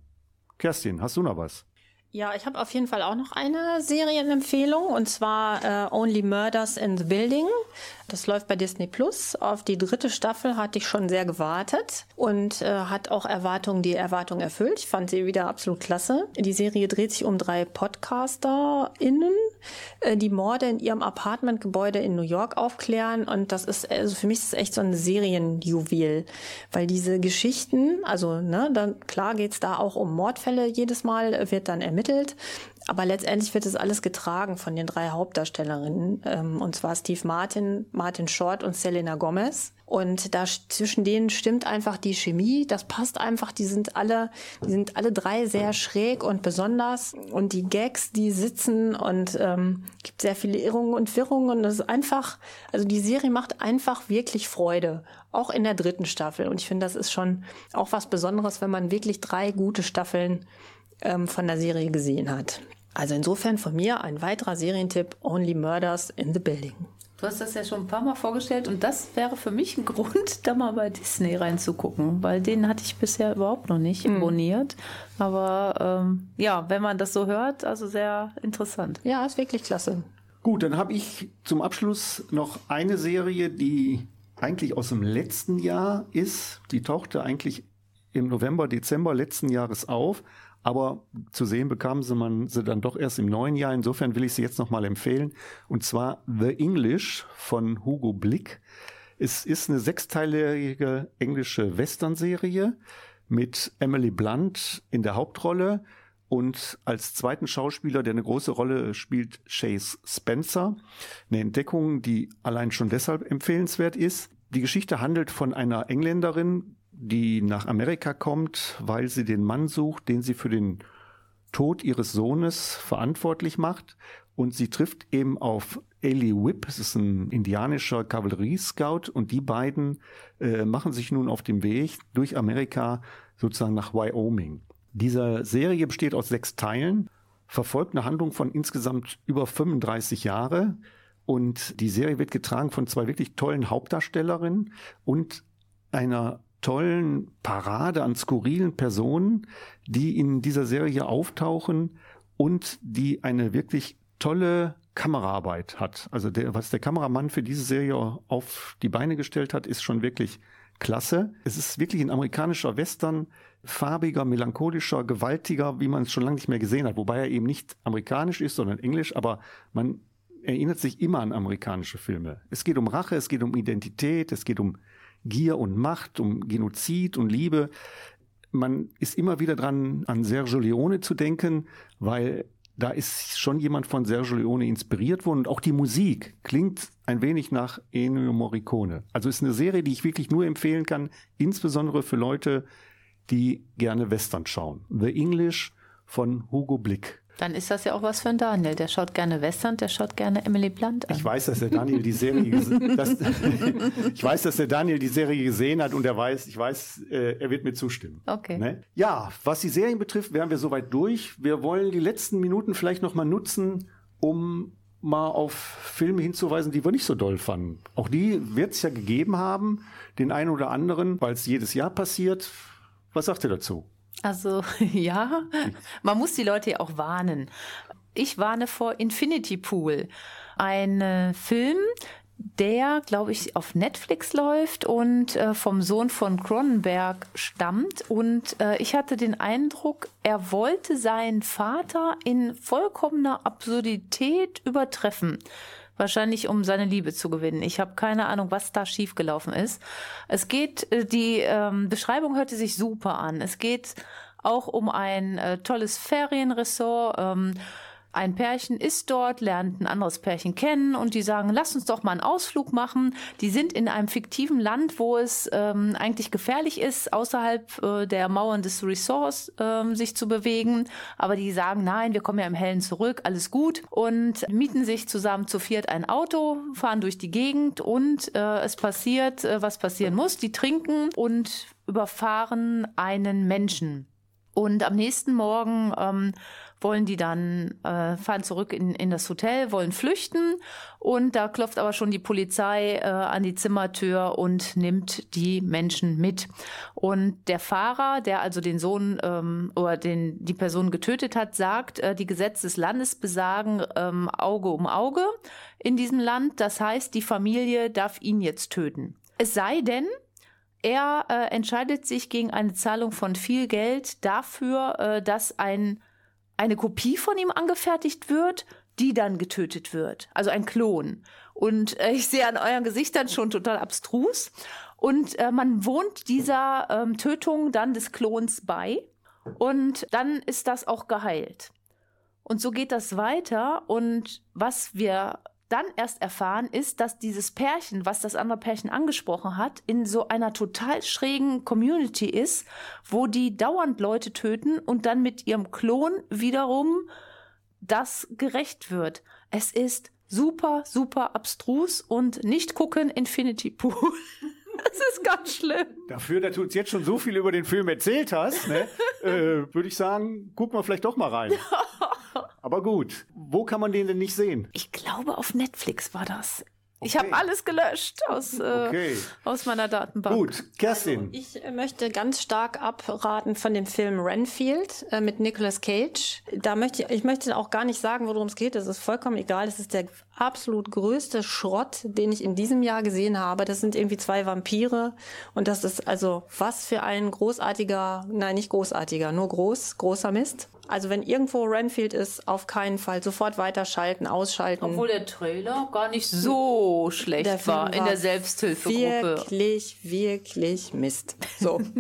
Speaker 1: Kerstin, hast du noch was?
Speaker 4: Ja, ich habe auf jeden Fall auch noch eine Serienempfehlung und zwar äh, Only Murders in the Building. Das läuft bei Disney Plus. Auf die dritte Staffel hatte ich schon sehr gewartet und äh, hat auch Erwartungen, die Erwartungen erfüllt. Ich fand sie wieder absolut klasse. Die Serie dreht sich um drei PodcasterInnen, äh, die Morde in ihrem Apartmentgebäude in New York aufklären und das ist, also für mich ist es echt so ein Serienjuwel, weil diese Geschichten, also ne, dann klar geht's da auch um Mordfälle jedes Mal, wird dann ermittelt, aber letztendlich wird es alles getragen von den drei Hauptdarstellerinnen, ähm, und zwar Steve Martin, Martin Short und Selena Gomez. Und da sch- zwischen denen stimmt einfach die Chemie, das passt einfach, die sind alle, die sind alle drei sehr schräg und besonders. Und die Gags, die sitzen und ähm, gibt sehr viele Irrungen und Wirrungen. Und das ist einfach, also die Serie macht einfach wirklich Freude. Auch in der dritten Staffel. Und ich finde, das ist schon auch was Besonderes, wenn man wirklich drei gute Staffeln ähm, von der Serie gesehen hat. Also insofern von mir ein weiterer Serientipp, Only Murders in the Building.
Speaker 3: Du hast das ja schon ein paar Mal vorgestellt und das wäre für mich ein Grund, da mal bei Disney reinzugucken, weil den hatte ich bisher überhaupt noch nicht abonniert. Aber ähm, ja, wenn man das so hört, also sehr interessant.
Speaker 4: Ja, ist wirklich klasse.
Speaker 1: Gut, dann habe ich zum Abschluss noch eine Serie, die eigentlich aus dem letzten Jahr ist. Die tauchte eigentlich im November, Dezember letzten Jahres auf. Aber zu sehen bekamen sie man sie dann doch erst im neuen Jahr. Insofern will ich sie jetzt nochmal empfehlen. Und zwar The English von Hugo Blick. Es ist eine sechsteilige englische Western-Serie mit Emily Blunt in der Hauptrolle und als zweiten Schauspieler, der eine große Rolle spielt, Chase Spencer. Eine Entdeckung, die allein schon deshalb empfehlenswert ist. Die Geschichte handelt von einer Engländerin, die nach Amerika kommt, weil sie den Mann sucht, den sie für den Tod ihres Sohnes verantwortlich macht. Und sie trifft eben auf Eli Whip, es ist ein indianischer Kavalleriescout, und die beiden äh, machen sich nun auf dem Weg durch Amerika sozusagen nach Wyoming. Diese Serie besteht aus sechs Teilen, verfolgt eine Handlung von insgesamt über 35 Jahre und die Serie wird getragen von zwei wirklich tollen Hauptdarstellerinnen und einer tollen Parade an skurrilen Personen, die in dieser Serie auftauchen und die eine wirklich tolle Kameraarbeit hat. Also der, was der Kameramann für diese Serie auf die Beine gestellt hat, ist schon wirklich klasse. Es ist wirklich ein amerikanischer Western, farbiger, melancholischer, gewaltiger, wie man es schon lange nicht mehr gesehen hat. Wobei er eben nicht amerikanisch ist, sondern englisch, aber man erinnert sich immer an amerikanische Filme. Es geht um Rache, es geht um Identität, es geht um Gier und Macht, um Genozid und Liebe. Man ist immer wieder dran, an Sergio Leone zu denken, weil da ist schon jemand von Sergio Leone inspiriert worden und auch die Musik klingt ein wenig nach Ennio Morricone. Also ist eine Serie, die ich wirklich nur empfehlen kann, insbesondere für Leute, die gerne Western schauen. The English von Hugo Blick.
Speaker 3: Dann ist das ja auch was für einen Daniel. Der schaut gerne Western, der schaut gerne Emily Blunt an.
Speaker 1: Ich weiß, dass der Daniel die Serie dass, ich weiß, dass der Daniel die Serie gesehen hat und er weiß, ich weiß, äh, er wird mir zustimmen.
Speaker 3: Okay.
Speaker 1: Ne? Ja, was die Serien betrifft, wären wir soweit durch. Wir wollen die letzten Minuten vielleicht noch mal nutzen, um mal auf Filme hinzuweisen, die wir nicht so doll fanden. Auch die wird es ja gegeben haben, den einen oder anderen, weil es jedes Jahr passiert. Was sagt ihr dazu?
Speaker 3: Also ja, man muss die Leute ja auch warnen. Ich warne vor Infinity Pool, ein äh, Film, der, glaube ich, auf Netflix läuft und äh, vom Sohn von Cronenberg stammt. Und äh, ich hatte den Eindruck, er wollte seinen Vater in vollkommener Absurdität übertreffen. Wahrscheinlich, um seine Liebe zu gewinnen. Ich habe keine Ahnung, was da schiefgelaufen ist. Es geht, äh, die ähm, Beschreibung hörte sich super an. Es geht auch um ein äh, tolles Ferienressort. Ähm, ein Pärchen ist dort, lernt ein anderes Pärchen kennen und die sagen, lass uns doch mal einen Ausflug machen. Die sind in einem fiktiven Land, wo es ähm, eigentlich gefährlich ist, außerhalb äh, der Mauern des Resorts ähm, sich zu bewegen. Aber die sagen, nein, wir kommen ja im Hellen zurück, alles gut. Und mieten sich zusammen zu viert ein Auto, fahren durch die Gegend und äh, es passiert, äh, was passieren muss. Die trinken und überfahren einen Menschen. Und am nächsten Morgen ähm, wollen die dann, äh, fahren zurück in, in das Hotel, wollen flüchten und da klopft aber schon die Polizei äh, an die Zimmertür und nimmt die Menschen mit. Und der Fahrer, der also den Sohn ähm, oder den, die Person getötet hat, sagt, äh, die Gesetze des Landes besagen ähm, Auge um Auge in diesem Land. Das heißt, die Familie darf ihn jetzt töten. Es sei denn, er äh, entscheidet sich gegen eine Zahlung von viel Geld dafür, äh, dass ein, eine Kopie von ihm angefertigt wird, die dann getötet wird. Also ein Klon. Und äh, ich sehe an euren Gesichtern schon total abstrus. Und äh, man wohnt dieser ähm, Tötung dann des Klons bei. Und dann ist das auch geheilt. Und so geht das weiter. Und was wir dann erst erfahren, ist, dass dieses Pärchen, was das andere Pärchen angesprochen hat, in so einer total schrägen Community ist, wo die dauernd Leute töten und dann mit ihrem Klon wiederum das gerecht wird. Es ist super, super abstrus und nicht gucken Infinity Pool. Das ist ganz schlimm.
Speaker 1: Dafür, dass du uns jetzt schon so viel über den Film erzählt hast, ne, äh, würde ich sagen, gucken wir vielleicht doch mal rein. Aber gut, wo kann man den denn nicht sehen?
Speaker 3: Ich glaube, auf Netflix war das. Ich
Speaker 1: Okay.
Speaker 3: habe alles gelöscht aus, äh,
Speaker 1: Okay.
Speaker 3: aus meiner Datenbank.
Speaker 1: Gut, Kerstin.
Speaker 4: Ich äh, möchte ganz stark abraten von dem Film Renfield äh, mit Nicolas Cage. Da möchte ich, ich möchte auch gar nicht sagen, worum es geht. Das ist vollkommen egal. Das ist der absolut größte Schrott, den ich in diesem Jahr gesehen habe. Das sind irgendwie zwei Vampire und das ist also was für ein großartiger, nein, nicht großartiger, nur groß, großer Mist. Also wenn irgendwo Renfield ist, auf keinen Fall sofort weiterschalten, ausschalten.
Speaker 3: Obwohl der Trailer gar nicht so schlecht
Speaker 4: Der Film
Speaker 3: war in der Selbsthilfegruppe.
Speaker 4: Wirklich, wirklich Mist. So.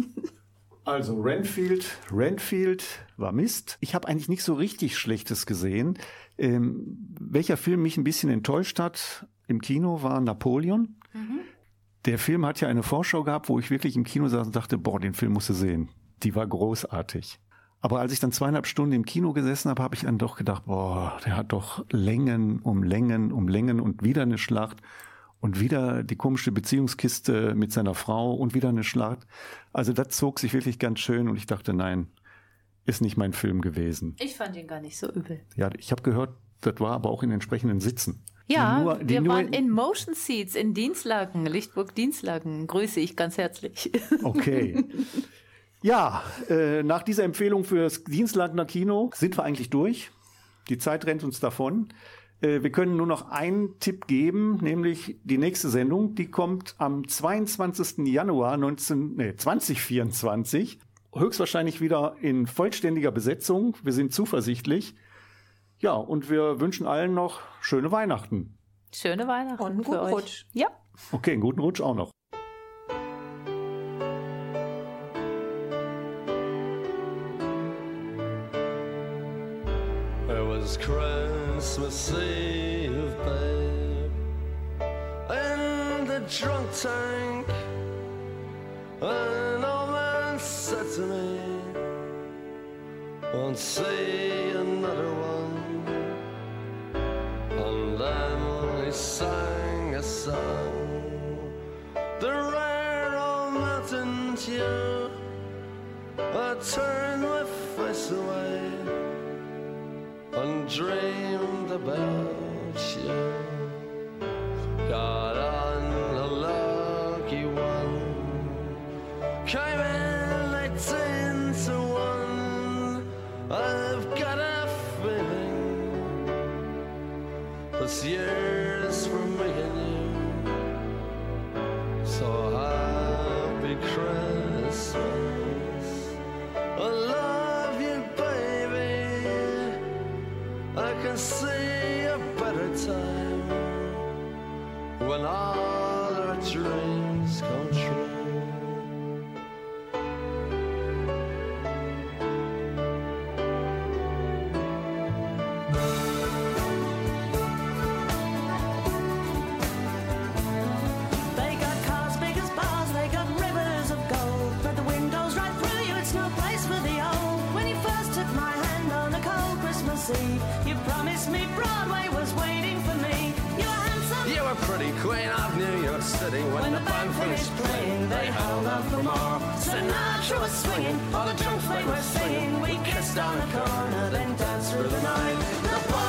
Speaker 1: Also Renfield, Renfield war Mist. Ich habe eigentlich nicht so richtig Schlechtes gesehen. Ähm, welcher Film mich ein bisschen enttäuscht hat im Kino war Napoleon. Der Film hat ja eine Vorschau gehabt, wo ich wirklich im Kino saß und dachte, boah, den Film musst du sehen. Die war großartig. Aber als ich dann zweieinhalb Stunden im Kino gesessen habe, habe ich dann doch gedacht, boah, der hat doch Längen um Längen um Längen und wieder eine Schlacht und wieder die komische Beziehungskiste mit seiner Frau und wieder eine Schlacht. Also das zog sich wirklich ganz schön und ich dachte, nein, ist nicht mein Film gewesen.
Speaker 3: Ich fand ihn gar nicht so übel.
Speaker 1: Ja, ich habe gehört, das war aber auch in entsprechenden Sitzen.
Speaker 3: Ja,
Speaker 1: nur-
Speaker 3: wir waren in Motion Seats in Dienstlaken, Lichtburg Dienstlaken. Grüße ich ganz herzlich.
Speaker 1: Okay. Ja, äh, nach dieser Empfehlung für das Dienstlagener Kino sind wir eigentlich durch. Die Zeit rennt uns davon. Äh, wir können nur noch einen Tipp geben, nämlich die nächste Sendung. Die kommt am 22. Januar 19, nee, 2024. Höchstwahrscheinlich wieder in vollständiger Besetzung. Wir sind zuversichtlich. Ja, und wir wünschen allen noch schöne Weihnachten.
Speaker 3: Schöne Weihnachten.
Speaker 4: Und einen
Speaker 3: für
Speaker 4: guten
Speaker 3: euch.
Speaker 4: Rutsch.
Speaker 3: Ja.
Speaker 1: Okay, einen guten Rutsch auch noch.
Speaker 2: It was Christmas Eve, babe, in the drunk tank. An old man said to me, Won't see another one. And then he sang a song, the rare old mountain tune. I turned my face away and dreamed about you. Got when all our dreams come true. Queen of New York City when,
Speaker 8: When
Speaker 2: the band finished playing. They held out for more.
Speaker 8: Sinatra was swinging, all the drunks they were singing. We kissed on the corner, then danced through the night. The boys of the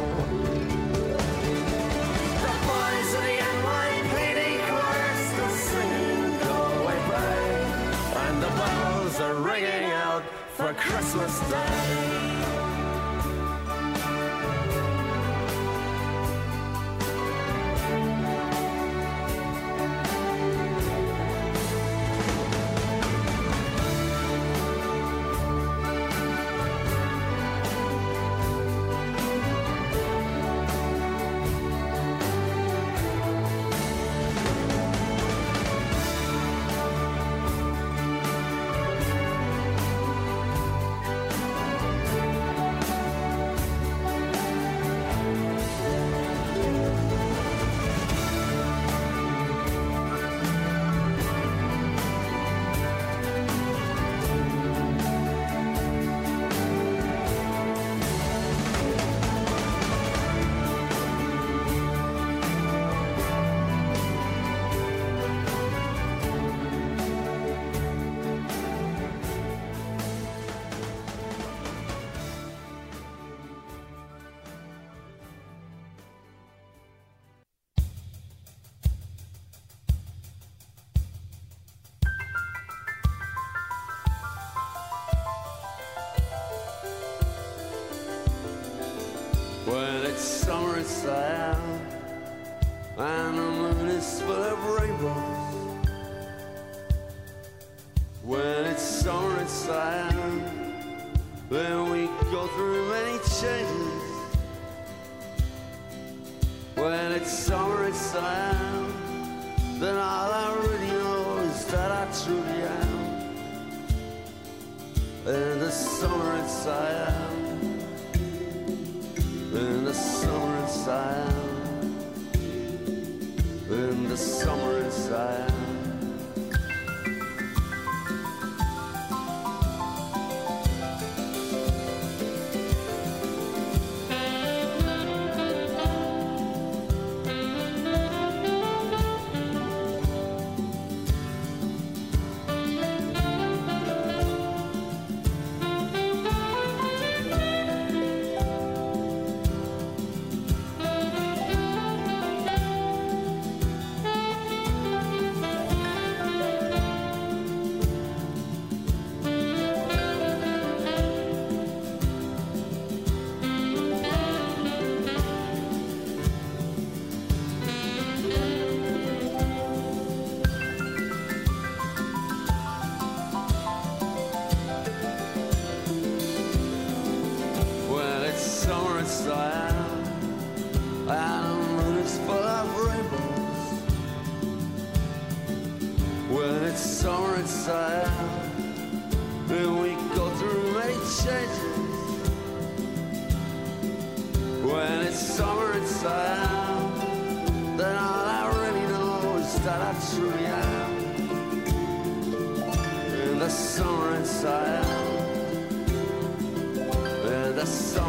Speaker 2: For Christmas inside, then we go through many changes. When it's summer it's inside, then all I really know is that I truly am. In the summer inside in the summer inside, in the summer inside. inside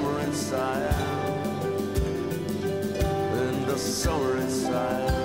Speaker 2: summer inside. In the summer inside.